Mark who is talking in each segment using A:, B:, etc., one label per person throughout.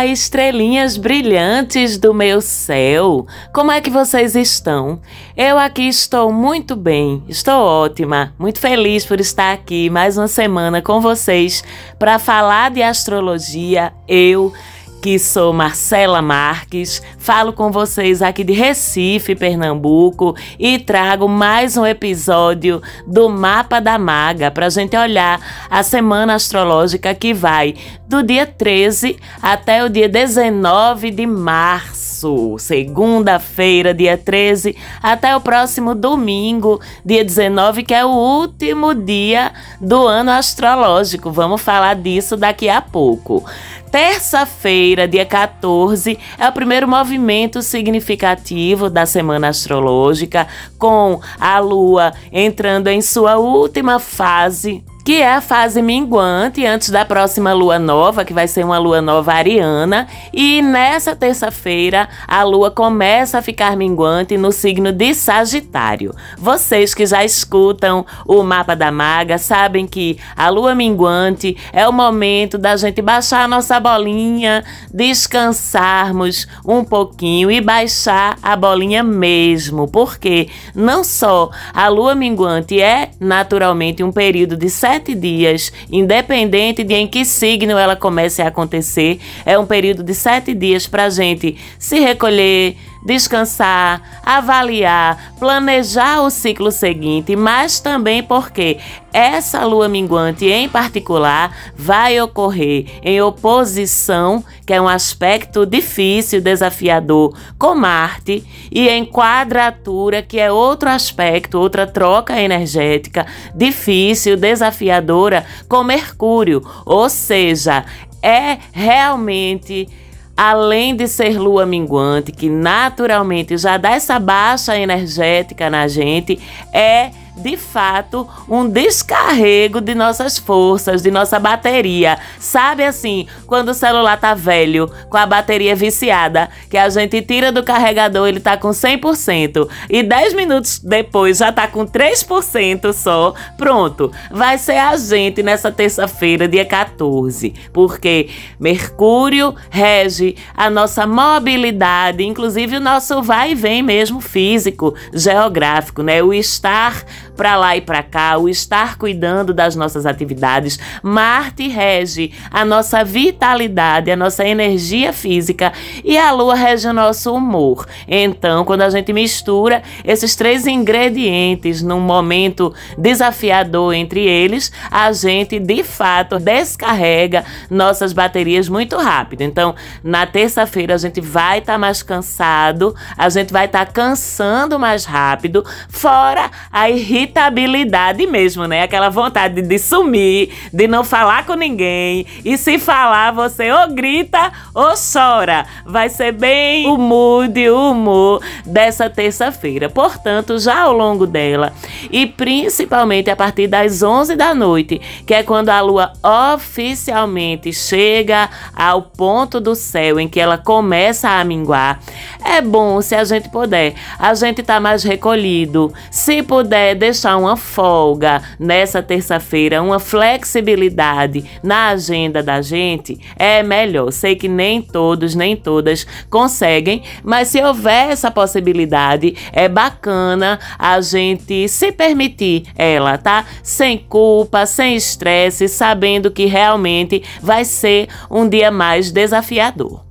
A: Olá, estrelinhas brilhantes do meu céu! Como é que vocês estão? Eu aqui estou muito bem, estou ótima, muito feliz por estar aqui mais uma semana com vocês para falar de astrologia. Eu que sou Marcela Marques, falo com vocês aqui de Recife, Pernambuco e trago mais um episódio do Mapa da Maga para a gente olhar a semana astrológica que vai do dia 13 até o dia 19 de março, segunda-feira, dia 13, até o próximo domingo, dia 19, que é o último dia do ano astrológico. Vamos falar disso daqui a pouco. Terça-feira, dia 14, é o primeiro movimento significativo da semana astrológica, com a Lua entrando em sua última fase que é a fase minguante antes da próxima lua nova, que vai ser uma lua nova ariana. E nessa terça-feira, a lua começa a ficar minguante no signo de Sagitário. Vocês que já escutam o mapa da maga sabem que a lua minguante é o momento da gente baixar a nossa bolinha, descansarmos um pouquinho e baixar a bolinha mesmo, porque não só a lua minguante é naturalmente um período de sete dias, independente de em que signo ela comece a acontecer. É um período de sete dias para a gente se recolher, descansar, avaliar, planejar o ciclo seguinte, mas também porque essa lua minguante em particular vai ocorrer em oposição, que é um aspecto difícil, desafiador, com Marte, e em quadratura, que é outro aspecto, outra troca energética difícil, desafiadora, com Mercúrio. Ou seja, é realmente além de ser lua minguante, que naturalmente já dá essa baixa energética na gente, é de fato um descarrego de nossas forças, de nossa bateria. Sabe assim, quando o celular tá velho, com a bateria viciada, que a gente tira do carregador, ele tá com 100% e 10 minutos depois já tá com 3% só. Pronto, vai ser a gente nessa terça-feira, dia 14, porque Mercúrio rege a nossa mobilidade, inclusive o nosso vai e vem mesmo físico, geográfico, né? O estar para lá e para cá, o estar cuidando das nossas atividades. Marte rege a nossa vitalidade, a nossa energia física e a Lua rege o nosso humor. Então, quando a gente mistura esses três ingredientes num momento desafiador entre eles, a gente de fato descarrega nossas baterias muito rápido. Então, na terça-feira a gente vai estar tá mais cansado, a gente vai estar tá cansando mais rápido, fora a irritação irritabilidade mesmo, né? Aquela vontade de sumir, de não falar com ninguém. E se falar, você ou grita ou chora. Vai ser bem o mood, o humor dessa terça-feira. Portanto, já ao longo dela, e principalmente a partir das 11 da noite, que é quando a lua oficialmente chega ao ponto do céu em que ela começa a minguar, é bom se a gente puder, a gente tá mais recolhido. Se puder, deixar deixar uma folga nessa terça-feira, uma flexibilidade na agenda da gente, é melhor. Sei que nem todos, nem todas conseguem, mas se houver essa possibilidade, é bacana a gente se permitir ela, tá? Sem culpa, sem estresse, sabendo que realmente vai ser um dia mais desafiador.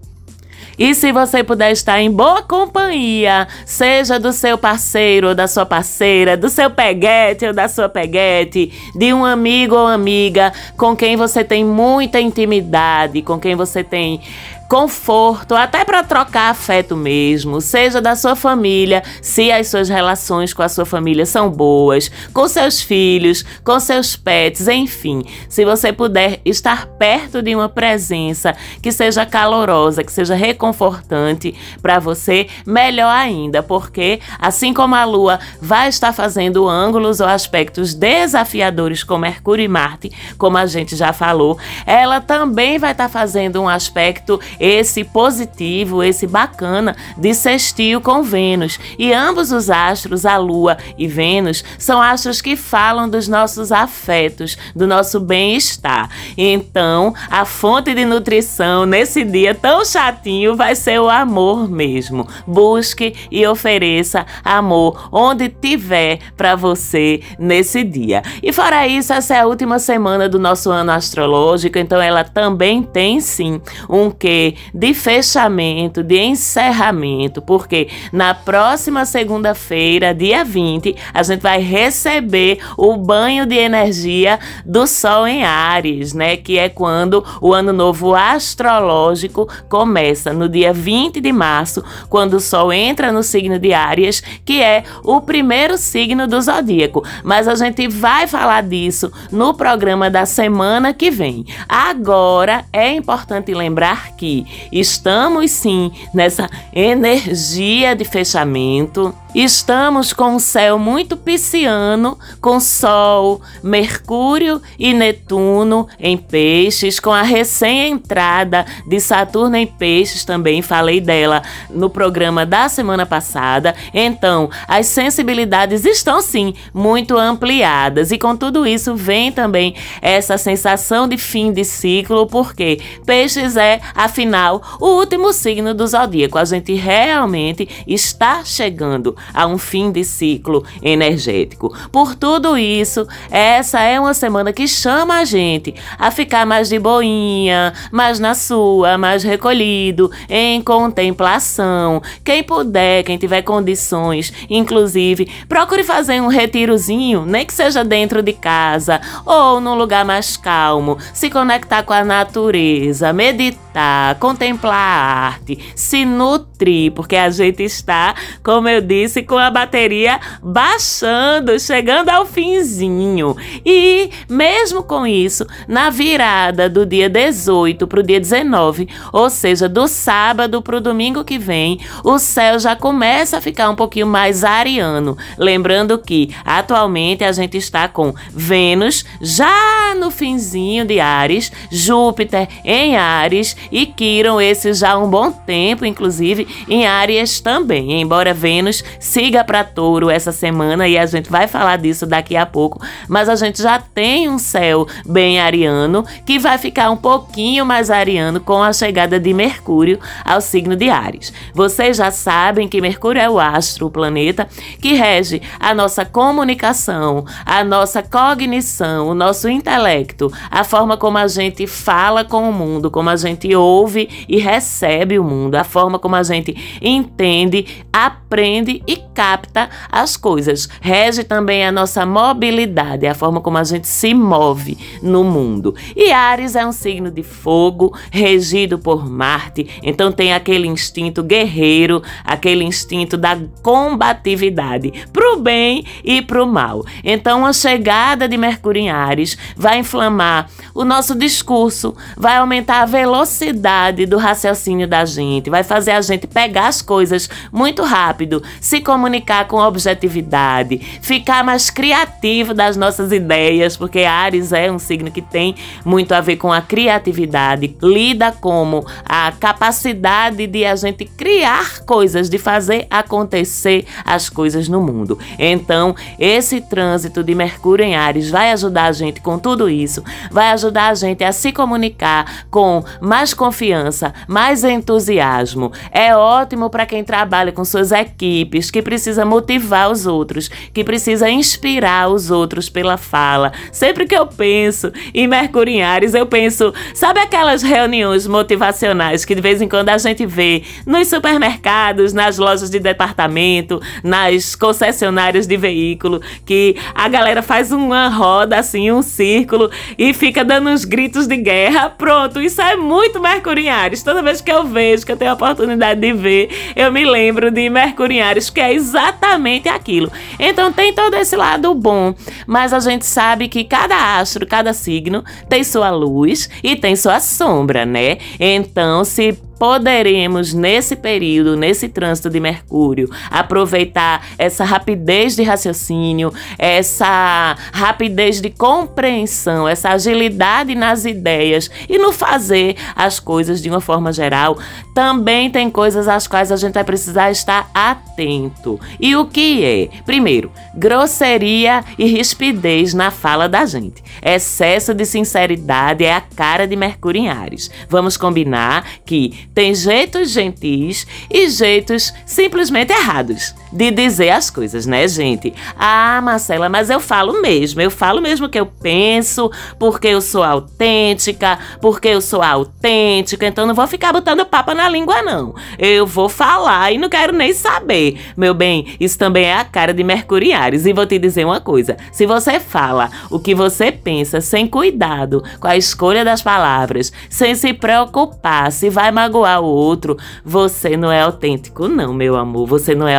A: E se você puder estar em boa companhia, seja do seu parceiro ou da sua parceira, do seu peguete ou da sua peguete, de um amigo ou amiga com quem você tem muita intimidade, com quem você tem conforto, até para trocar afeto mesmo, seja da sua família, se as suas relações com a sua família são boas, com seus filhos, com seus pets, enfim. Se você puder estar perto de uma presença que seja calorosa, que seja reconfortante para você, melhor ainda, porque assim como a Lua vai estar fazendo ângulos ou aspectos desafiadores com Mercúrio e Marte, como a gente já falou, ela também vai estar fazendo um aspecto esse positivo, esse bacana de sextil com Vênus. E ambos os astros, a Lua e Vênus, são astros que falam dos nossos afetos, do nosso bem-estar. Então, a fonte de nutrição nesse dia tão chatinho vai ser o amor mesmo. Busque e ofereça amor onde tiver para você nesse dia. E fora isso, essa é a última semana do nosso ano astrológico, então ela também tem sim um quê de fechamento, de encerramento, porque na próxima segunda-feira, dia 20, a gente vai receber o banho de energia do Sol em Ares, né? Que é quando o ano novo astrológico começa, no dia 20 de março, quando o Sol entra no signo de Áries, que é o primeiro signo do zodíaco. Mas a gente vai falar disso no programa da semana que vem. Agora é importante lembrar que estamos sim nessa energia de fechamento Estamos com o céu muito pisciano, com Sol, Mercúrio e Netuno em peixes, com a recém-entrada de Saturno em peixes, também falei dela no programa da semana passada. Então, as sensibilidades estão sim muito ampliadas, e com tudo isso vem também essa sensação de fim de ciclo, porque peixes é, afinal, o último signo do zodíaco. A gente realmente está chegando a um fim de ciclo energético. Por tudo isso, essa é uma semana que chama a gente a ficar mais de boinha, mais na sua, mais recolhido, em contemplação. Quem puder, quem tiver condições, inclusive, procure fazer um retirozinho, nem que seja dentro de casa ou num lugar mais calmo, se conectar com a natureza, meditar, contemplar a arte, se nutrir, porque a gente está, como eu disse, disse, com a bateria baixando, chegando ao finzinho. E mesmo com isso, na virada do dia 18 para o dia 19, ou seja, do sábado para o domingo que vem, o céu já começa a ficar um pouquinho mais ariano. Lembrando que atualmente a gente está com Vênus já no finzinho de Ares, Júpiter em Ares e Quiron, esse já há um bom tempo, inclusive em Ares também, embora Vênus siga para Touro essa semana e a gente vai falar disso daqui a pouco, mas a gente já tem um céu bem ariano que vai ficar um pouquinho mais ariano com a chegada de Mercúrio ao signo de Ares. Vocês já sabem que Mercúrio é o astro, o planeta que rege a nossa comunicação, a nossa cognição, o nosso intelecto, a forma como a gente fala com o mundo, como a gente ouve e recebe o mundo, a forma como a gente entende, aprende e capta as coisas. Rege também a nossa mobilidade, a forma como a gente se move no mundo. E Ares é um signo de fogo, regido por Marte, então tem aquele instinto guerreiro, aquele instinto da combatividade, pro bem e pro mal. Então a chegada de Mercúrio em Ares vai inflamar o nosso discurso, vai aumentar a velocidade do raciocínio da gente, vai fazer a gente pegar as coisas muito rápido, se comunicar com objetividade, ficar mais criativo das nossas ideias, porque Ares é um signo que tem muito a ver com a criatividade, lida como a capacidade de a gente criar coisas, de fazer acontecer as coisas no mundo. Então, esse trânsito de Mercúrio em Ares vai ajudar a gente com tudo isso, vai ajudar a gente a se comunicar com mais confiança, mais entusiasmo. É ótimo para quem trabalha com suas equipes, que precisa motivar os outros, que precisa inspirar os outros pela fala. Sempre que eu penso em Mercúrio em Ares, eu penso, sabe aquelas reuniões motivacionais que de vez em quando a gente vê nos supermercados, nas lojas de departamento, nas concessionárias de veículo, que a galera faz uma roda assim, um círculo e fica dando uns gritos de guerra. Pronto, isso é muito Mercúrio em Ares. Toda vez que eu vejo, que eu tenho a oportunidade de ver, eu me lembro de Mercúrio em Ares, que é exatamente aquilo. Então tem todo esse lado bom, mas a gente sabe que cada astro, cada signo tem sua luz e tem sua sombra, né? Então, se poderemos, nesse período, nesse trânsito de Mercúrio, aproveitar essa rapidez de raciocínio, essa rapidez de compreensão, essa agilidade nas ideias e no fazer as coisas de uma forma geral. Também tem coisas às quais a gente vai precisar estar atento. E o que é? Primeiro, grosseria e rispidez na fala da gente. Excesso de sinceridade é a cara de Mercúrio em Ares. Vamos combinar que tem jeitos gentis e jeitos simplesmente errados de dizer as coisas, né, gente? Ah, Marcela, mas eu falo mesmo, eu falo mesmo que eu penso, porque eu sou autêntica, porque eu sou autêntica, então não vou ficar botando papa na língua, não. Eu vou falar e não quero nem saber. Meu bem, isso também é a cara de Mercuriares. E vou te dizer uma coisa: se você fala o que você pensa sem cuidado com a escolha das palavras, sem se preocupar se vai magoar o outro, você não é autêntico, não, meu amor. Você não é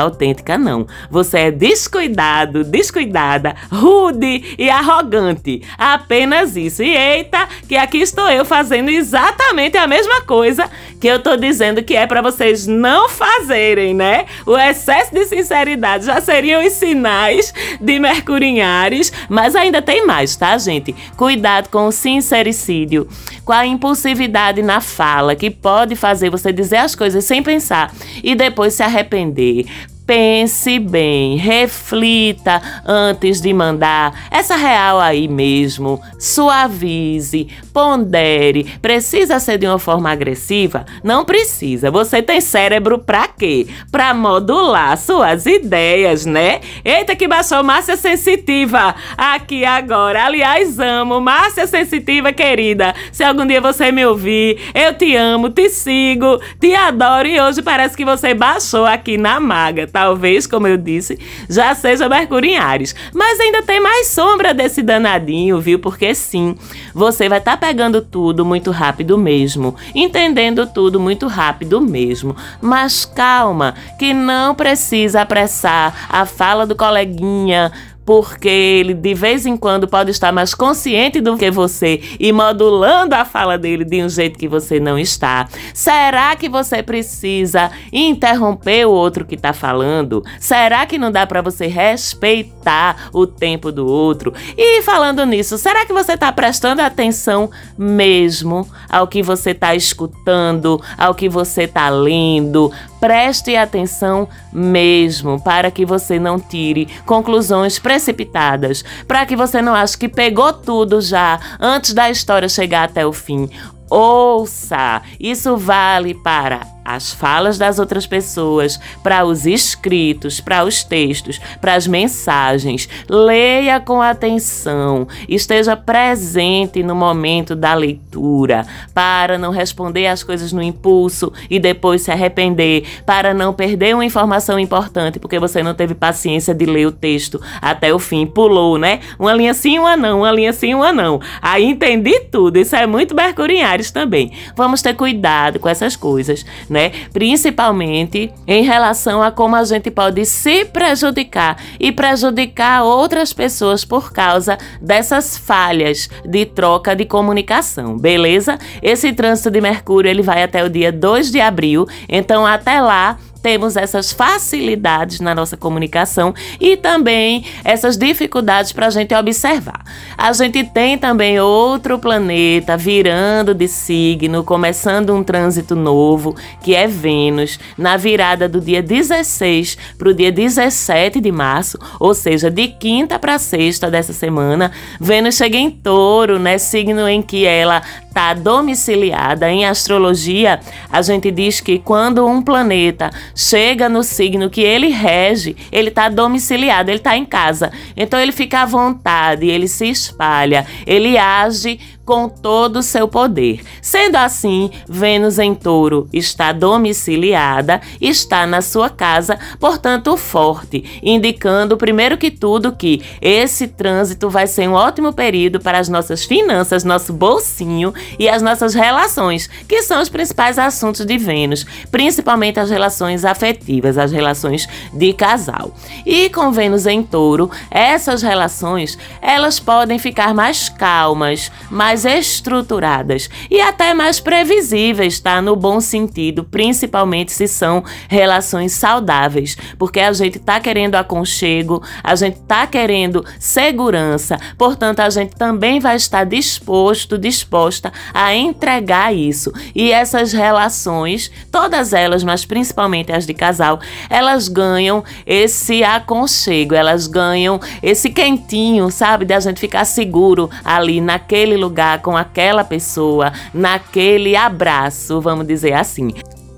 A: não. Você é descuidado, descuidada, rude e arrogante. Apenas isso. E eita, que aqui estou eu fazendo exatamente a mesma coisa que eu tô dizendo que é para vocês não fazerem, né? O excesso de sinceridade já seriam os sinais de Mercúrio Ares, mas ainda tem mais, tá, gente? Cuidado com o sincericídio, com a impulsividade na fala, que pode fazer você dizer as coisas sem pensar e depois se arrepender. Pense bem, reflita antes de mandar essa real aí mesmo. Suavize, pondere. Precisa ser de uma forma agressiva? Não precisa. Você tem cérebro pra quê? Pra modular suas ideias, né? Eita, que baixou Márcia Sensitiva aqui agora. Aliás, amo Márcia Sensitiva, querida. Se algum dia você me ouvir, eu te amo, te sigo, te adoro e hoje parece que você baixou aqui na maga, tá? Talvez, como eu disse, já seja Mercúrio em Ares. Mas ainda tem mais sombra desse danadinho, viu? Porque sim, você vai estar tá pegando tudo muito rápido mesmo, entendendo tudo muito rápido mesmo. Mas calma, que não precisa apressar a fala do coleguinha porque ele de vez em quando pode estar mais consciente do que você e modulando a fala dele de um jeito que você não está. Será que você precisa interromper o outro que está falando? Será que não dá para você respeitar o tempo do outro? E falando nisso, será que você está prestando atenção mesmo ao que você está escutando, ao que você está lendo? Preste atenção mesmo para que você não tire conclusões precipitadas, para que você não ache que pegou tudo já antes da história chegar até o fim. Ouça! Isso vale para as falas das outras pessoas, para os escritos, para os textos, para as mensagens. Leia com atenção, esteja presente no momento da leitura, para não responder as coisas no impulso e depois se arrepender, para não perder uma informação importante porque você não teve paciência de ler o texto até o fim, pulou, né? Uma linha sim, uma não, uma linha sim, uma não. Aí entendi tudo. Isso é muito Mercúrio em Ares também. Vamos ter cuidado com essas coisas? Né? Principalmente em relação a como a gente pode se prejudicar e prejudicar outras pessoas por causa dessas falhas de troca de comunicação, beleza? Esse trânsito de Mercúrio ele vai até o dia 2 de abril, então até lá temos essas facilidades na nossa comunicação e também essas dificuldades para a gente observar. A gente tem também outro planeta virando de signo, começando um trânsito novo, que é Vênus, na virada do dia 16 para o dia 17 de março, ou seja, de quinta para sexta dessa semana. Vênus chega em touro, né? Signo em que ela está domiciliada. Em astrologia, a gente diz que quando um planeta chega no signo que ele rege, ele está domiciliado, ele está em casa. Então ele fica à vontade, ele se espalha, ele age com todo o seu poder. Sendo assim, Vênus em Touro está domiciliada, está na sua casa, portanto, forte, indicando, primeiro que tudo, que esse trânsito vai ser um ótimo período para as nossas finanças, nosso bolsinho e as nossas relações, que são os principais assuntos de Vênus, principalmente as relações afetivas, as relações de casal. E com Vênus em Touro, essas relações, elas podem ficar mais calmas, mais mais estruturadas e até mais previsíveis, tá? No bom sentido, principalmente se são relações saudáveis, porque a gente tá querendo aconchego, a gente tá querendo segurança, portanto, a gente também vai estar disposto, disposta a entregar isso. E essas relações, todas elas, mas principalmente as de casal, elas ganham esse aconchego, elas ganham esse quentinho, sabe? De a gente ficar seguro ali naquele lugar com aquela pessoa, naquele abraço, vamos dizer assim.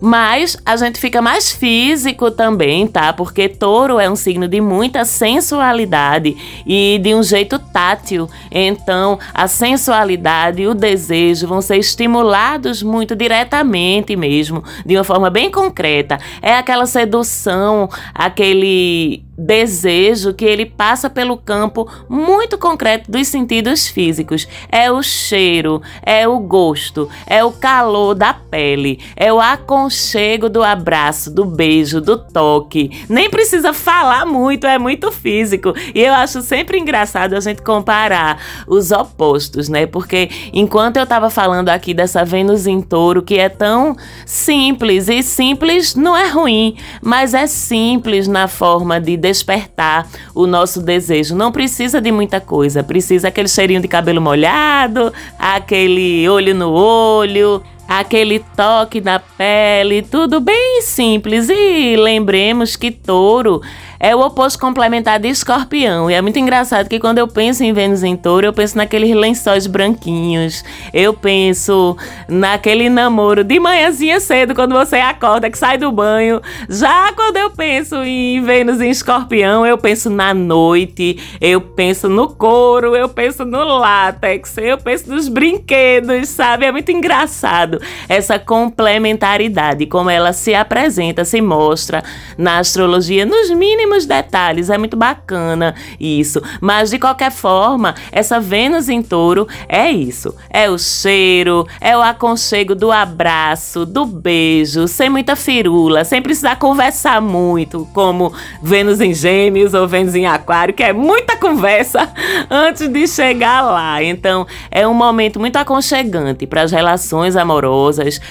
A: Mas a gente fica mais físico também, tá? Porque touro é um signo de muita sensualidade e de um jeito tátil. Então, a sensualidade e o desejo vão ser estimulados muito diretamente mesmo, de uma forma bem concreta. É aquela sedução, aquele desejo que ele passa pelo campo muito concreto dos sentidos físicos. É o cheiro, é o gosto, é o calor da pele, é o aconchego do abraço, do beijo, do toque. Nem precisa falar muito, é muito físico. E eu acho sempre engraçado a gente comparar os opostos, né? Porque enquanto eu tava falando aqui dessa Vênus em touro que é tão simples, e simples não é ruim, mas é simples na forma de despertar o nosso desejo. Não precisa de muita coisa, precisa aquele cheirinho de cabelo molhado, aquele olho no olho, aquele toque na pele, tudo bem simples. E lembremos que touro é o oposto complementar de escorpião. E é muito engraçado que quando eu penso em Vênus em touro, eu penso naqueles lençóis branquinhos. Eu penso naquele namoro de manhãzinha cedo, quando você acorda, que sai do banho. Já quando eu penso em Vênus em escorpião, eu penso na noite, eu penso no couro, eu penso no látex, eu penso nos brinquedos, sabe? É muito engraçado essa complementaridade, como ela se apresenta, se mostra na astrologia, nos mínimos detalhes. É muito bacana isso. Mas de qualquer forma, essa Vênus em touro é isso. É o cheiro, é o aconchego do abraço, do beijo, sem muita firula, sem precisar conversar muito, como Vênus em Gêmeos ou Vênus em Aquário, que é muita conversa antes de chegar lá. Então, é um momento muito aconchegante para as relações amorosas,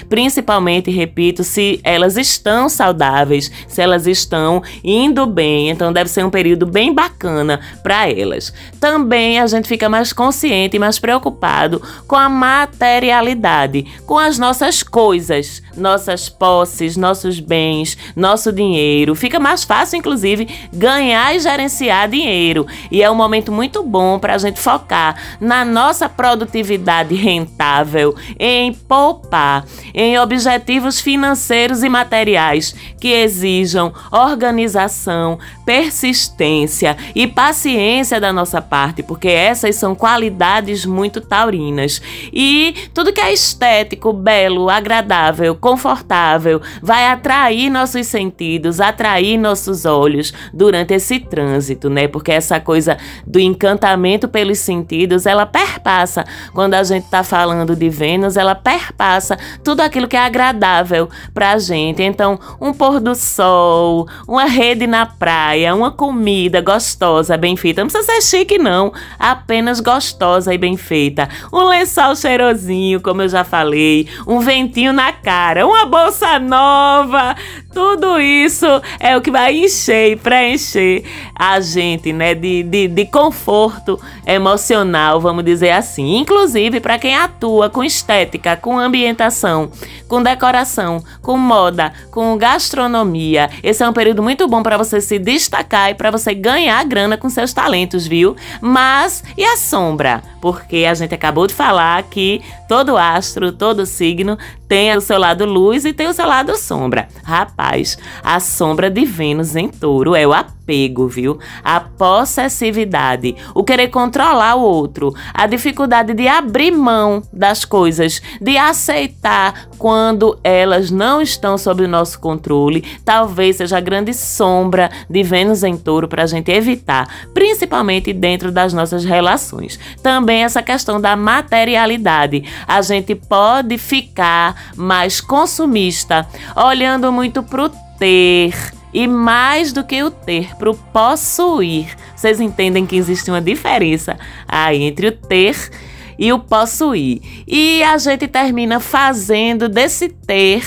A: principalmente, repito, se elas estão saudáveis, se elas estão indo bem bem, então deve ser um período bem bacana para elas. Também a gente fica mais consciente e mais preocupado com a materialidade, com as nossas coisas, nossas posses, nossos bens, nosso dinheiro. Fica mais fácil, inclusive, ganhar e gerenciar dinheiro. E é um momento muito bom para a gente focar na nossa produtividade rentável, em poupar, em objetivos financeiros e materiais que exijam organização, persistência e paciência da nossa parte, porque essas são qualidades muito taurinas. E tudo que é estético, belo, agradável, confortável, vai atrair nossos sentidos, atrair nossos olhos durante esse trânsito, né? Porque essa coisa do encantamento pelos sentidos, ela perpassa. Quando a gente tá falando de Vênus, ela perpassa tudo aquilo que é agradável pra gente. Então, um pôr do sol, uma rede na praia, uma comida gostosa, bem feita. Não precisa ser chique, não. Apenas gostosa e bem feita. Um lençol cheirosinho, como eu já falei. Um ventinho na cara. Uma bolsa nova. Tudo isso é o que vai encher e preencher a gente, né? De, de, de conforto emocional, vamos dizer assim. Inclusive para quem atua com estética, com ambientação, com decoração, com moda, com gastronomia. Esse é um período muito bom para você se destacar e para você ganhar grana com seus talentos, viu? Mas e a sombra? Porque a gente acabou de falar que todo astro, todo signo tem o seu lado luz e tem o seu lado sombra. Rapaz, a sombra de Vênus em touro é o apego, viu? A possessividade, o querer controlar o outro, a dificuldade de abrir mão das coisas, de aceitar quando elas não estão sob o nosso controle. Talvez seja a grande sombra de Vênus em touro para a gente evitar, principalmente dentro das nossas relações. Também essa questão da materialidade. A gente pode ficar mais consumista, olhando muito pro ter e mais do que o ter, pro possuir. Vocês entendem que existe uma diferença aí entre o ter e o possuir. E a gente termina fazendo desse ter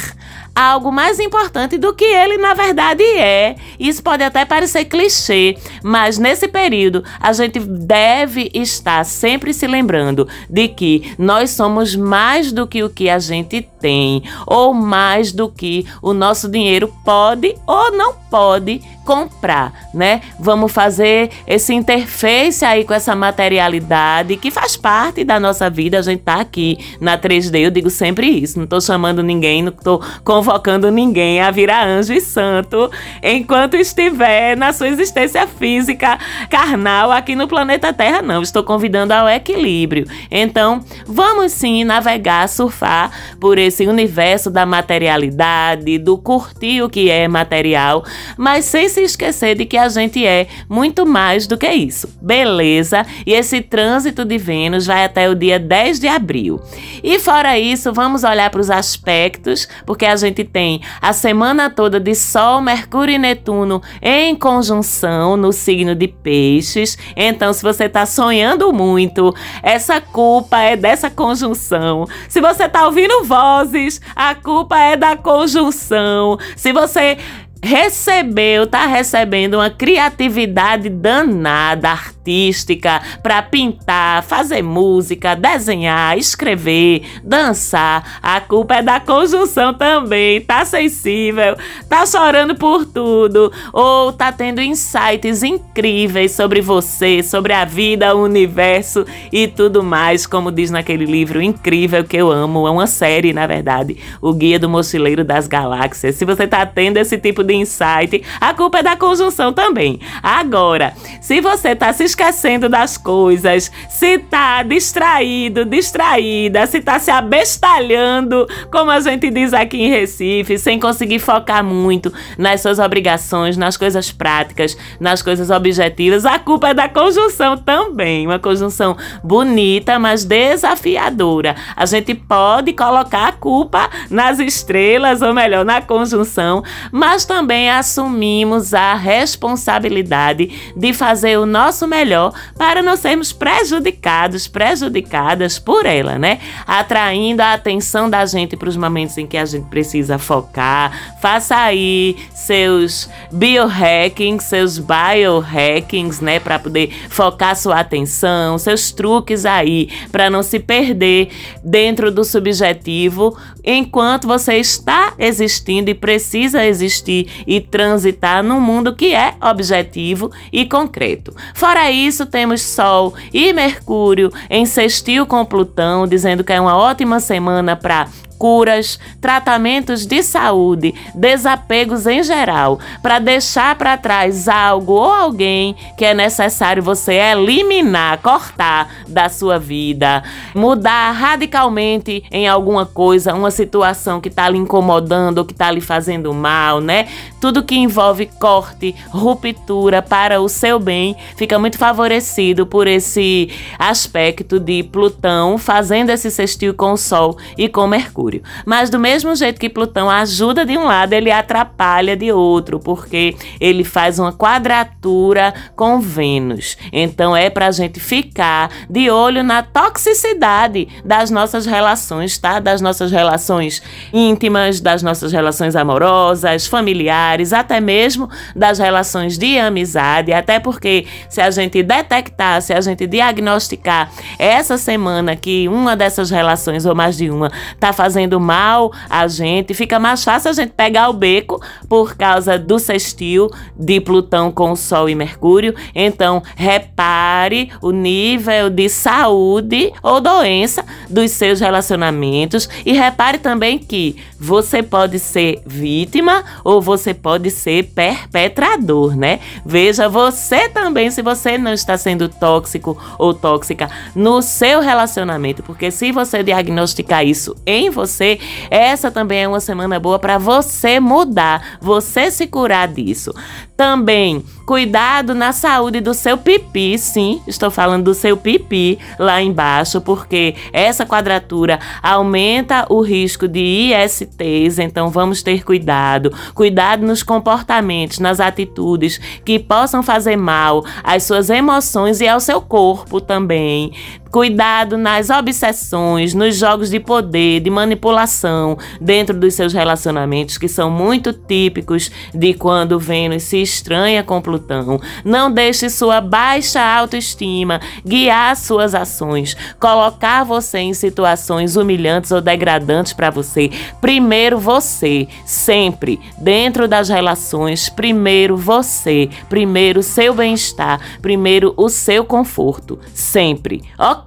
A: algo mais importante do que ele na verdade é. Isso pode até parecer clichê, mas nesse período a gente deve estar sempre se lembrando de que nós somos mais do que o que a gente tem, ou mais do que o nosso dinheiro pode ou não pode comprar, né? Vamos fazer esse interface aí com essa materialidade que faz parte da nossa vida. A gente tá aqui na 3D, eu digo sempre isso. Não tô chamando ninguém, não tô convocando ninguém a virar anjo e santo enquanto estiver na sua existência física carnal aqui no planeta Terra, não. Estou convidando ao equilíbrio. Então, vamos sim navegar, surfar por esse universo da materialidade, do curtir o que é material, mas sem se esquecer de que a gente é muito mais do que isso. Beleza? E esse trânsito de Vênus vai até o dia 10 de abril. E fora isso, vamos olhar para os aspectos, porque a gente tem a semana toda de Sol, Mercúrio e Netuno em conjunção no signo de Peixes. Então, se você está sonhando muito, essa culpa é dessa conjunção. Se você está ouvindo vozes, a culpa é da conjunção. Se você recebeu, tá recebendo uma criatividade danada, artística, para pintar, fazer música, desenhar, escrever, dançar. A culpa é da conjunção também. Tá sensível, tá chorando por tudo, ou tá tendo insights incríveis sobre você, sobre a vida, o universo e tudo mais, como diz naquele livro incrível que eu amo, é uma série, na verdade, O Guia do Mochileiro das Galáxias. Se você tá tendo esse tipo de insight, a culpa é da conjunção também. Agora, se você tá se esquecendo das coisas, se tá distraído, distraída, se tá se abestalhando, como a gente diz aqui em Recife, sem conseguir focar muito nas suas obrigações, nas coisas práticas, nas coisas objetivas, a culpa é da conjunção também. Uma conjunção bonita, mas desafiadora. A gente pode colocar a culpa nas estrelas, ou melhor, na conjunção, mas também também assumimos a responsabilidade de fazer o nosso melhor para não sermos prejudicados, prejudicadas por ela, né? Atraindo a atenção da gente para os momentos em que a gente precisa focar. Faça aí seus biohackings, seus biohackings, né, para poder focar sua atenção, seus truques aí para não se perder dentro do subjetivo enquanto você está existindo e precisa existir e transitar num mundo que é objetivo e concreto. Fora isso, temos Sol e Mercúrio em sextil com Plutão, dizendo que é uma ótima semana para curas, tratamentos de saúde, desapegos em geral, para deixar para trás algo ou alguém que é necessário você eliminar, cortar da sua vida, mudar radicalmente em alguma coisa, uma situação que está lhe incomodando ou que está lhe fazendo mal, né? Tudo que envolve corte, ruptura para o seu bem fica muito favorecido por esse aspecto de Plutão fazendo esse sextil com o Sol e com Mercúrio. Mercúrio. Mas do mesmo jeito que Plutão ajuda de um lado, ele atrapalha de outro, porque ele faz uma quadratura com Vênus. Então é para a gente ficar de olho na toxicidade das nossas relações, tá? Das nossas relações íntimas, das nossas relações amorosas, familiares, até mesmo das relações de amizade, até porque se a gente detectar, se a gente diagnosticar essa semana que uma dessas relações ou mais de uma tá fazendo fazendo mal a gente, fica mais fácil a gente pegar o beco por causa do sextil de Plutão com Sol e Mercúrio. Então, repare o nível de saúde ou doença dos seus relacionamentos e repare também que você pode ser vítima ou você pode ser perpetrador, né? Veja você também se você não está sendo tóxico ou tóxica no seu relacionamento, porque se você diagnosticar isso em você, você, essa também é uma semana boa para você mudar, você se curar disso. Também, cuidado na saúde do seu pipi, sim, estou falando do seu pipi lá embaixo, porque essa quadratura aumenta o risco de ISTs, então vamos ter cuidado. Cuidado nos comportamentos, nas atitudes que possam fazer mal às suas emoções e ao seu corpo também Cuidado nas obsessões, nos jogos de poder, de manipulação dentro dos seus relacionamentos, que são muito típicos de quando Vênus se estranha com Plutão. Não deixe sua baixa autoestima guiar suas ações, colocar você em situações humilhantes ou degradantes para você. Primeiro você, sempre, dentro das relações, primeiro você, primeiro seu bem-estar, primeiro o seu conforto, sempre. Ok?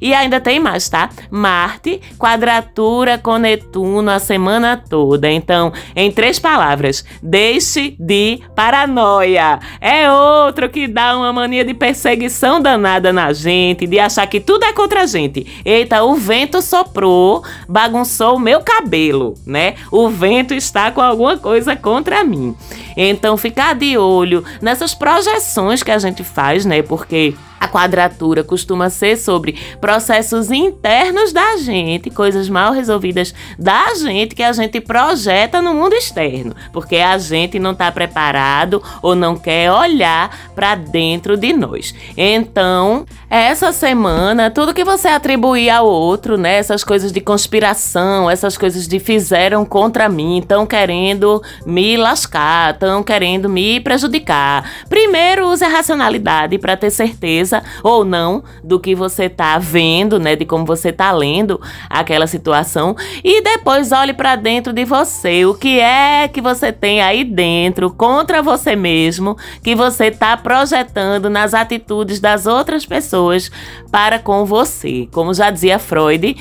A: E ainda tem mais, tá? Marte, quadratura com Netuno a semana toda. Então, em três palavras, deixe de paranoia. É outro que dá uma mania de perseguição danada na gente, de achar que tudo é contra a gente. Eita, o vento soprou, bagunçou o meu cabelo, né? O vento está com alguma coisa contra mim. Então, ficar de olho nessas projeções que a gente faz, né? Porque a quadratura costuma ser sobre processos internos da gente, coisas mal resolvidas da gente que a gente projeta no mundo externo, porque a gente não está preparado ou não quer olhar para dentro de nós. Então, essa semana, tudo que você atribuir ao outro, né, essas coisas de conspiração, essas coisas de fizeram contra mim, estão querendo me lascar, estão querendo me prejudicar. Primeiro, use a racionalidade para ter certeza certeza ou não do que você está vendo, né, de como você está lendo aquela situação e depois olhe para dentro de você, o que é que você tem aí dentro contra você mesmo, que você está projetando nas atitudes das outras pessoas para com você. Como já dizia Freud,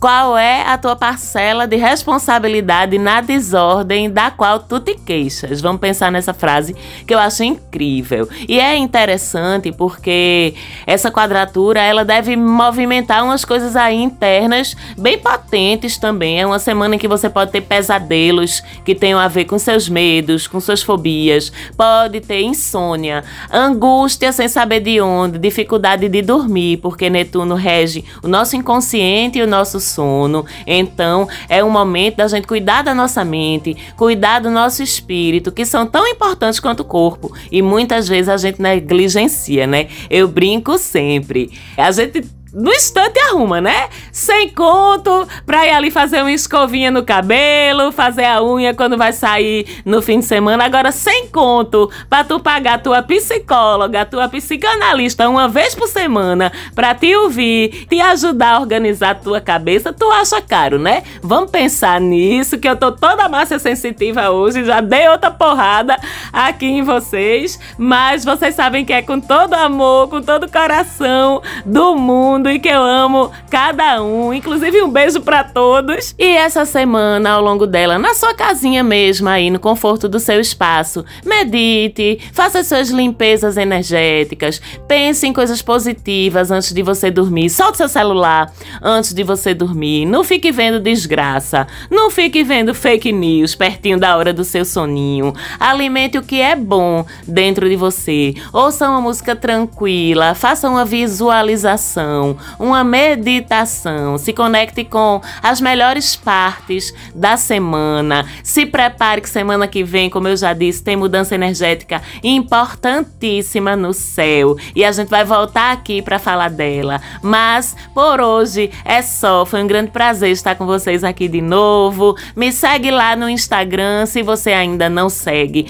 A: qual é a tua parcela de responsabilidade na desordem da qual tu te queixas? Vamos pensar nessa frase que eu acho incrível. E é interessante porque essa quadratura ela deve movimentar umas coisas aí internas bem potentes também. É uma semana em que você pode ter pesadelos que tenham a ver com seus medos, com suas fobias, pode ter insônia, angústia sem saber de onde, dificuldade de dormir, porque Netuno rege o nosso inconsciente e o nosso sono. Então, é um momento da gente cuidar da nossa mente, cuidar do nosso espírito, que são tão importantes quanto o corpo. E muitas vezes a gente negligencia, né? Eu brinco sempre. A gente no instante arruma, né? Sem conto pra ir ali fazer uma escovinha no cabelo, fazer a unha quando vai sair no fim de semana. Agora, sem conto pra tu pagar tua psicóloga, tua psicanalista uma vez por semana pra te ouvir, te ajudar a organizar tua cabeça, tu acha caro, né? Vamos pensar nisso, que eu tô toda massa sensitiva hoje, já dei outra porrada aqui em vocês, mas vocês sabem que é com todo amor, com todo coração do mundo mundo e que eu amo cada um. Inclusive, um beijo para todos. E essa semana, ao longo dela, na sua casinha mesmo, aí no conforto do seu espaço, medite, faça suas limpezas energéticas, pense em coisas positivas antes de você dormir. Solte seu celular antes de você dormir. Não fique vendo desgraça. Não fique vendo fake news pertinho da hora do seu soninho. Alimente o que é bom dentro de você. Ouça uma música tranquila, faça uma visualização uma meditação. Se conecte com as melhores partes da semana. Se prepare que semana que vem, como eu já disse, tem mudança energética importantíssima no céu e a gente vai voltar aqui para falar dela. Mas por hoje é só. Foi um grande prazer estar com vocês aqui de novo. Me segue lá no Instagram se você ainda não segue.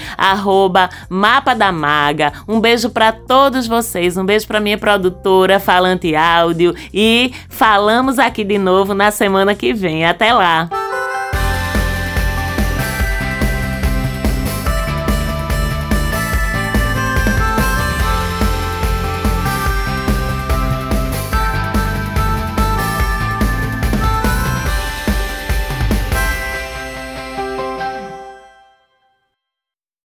A: Mapa da Maga. Um beijo para todos vocês. Um beijo para minha produtora Falante Áudio áudio e falamos aqui de novo na semana que vem. Até lá!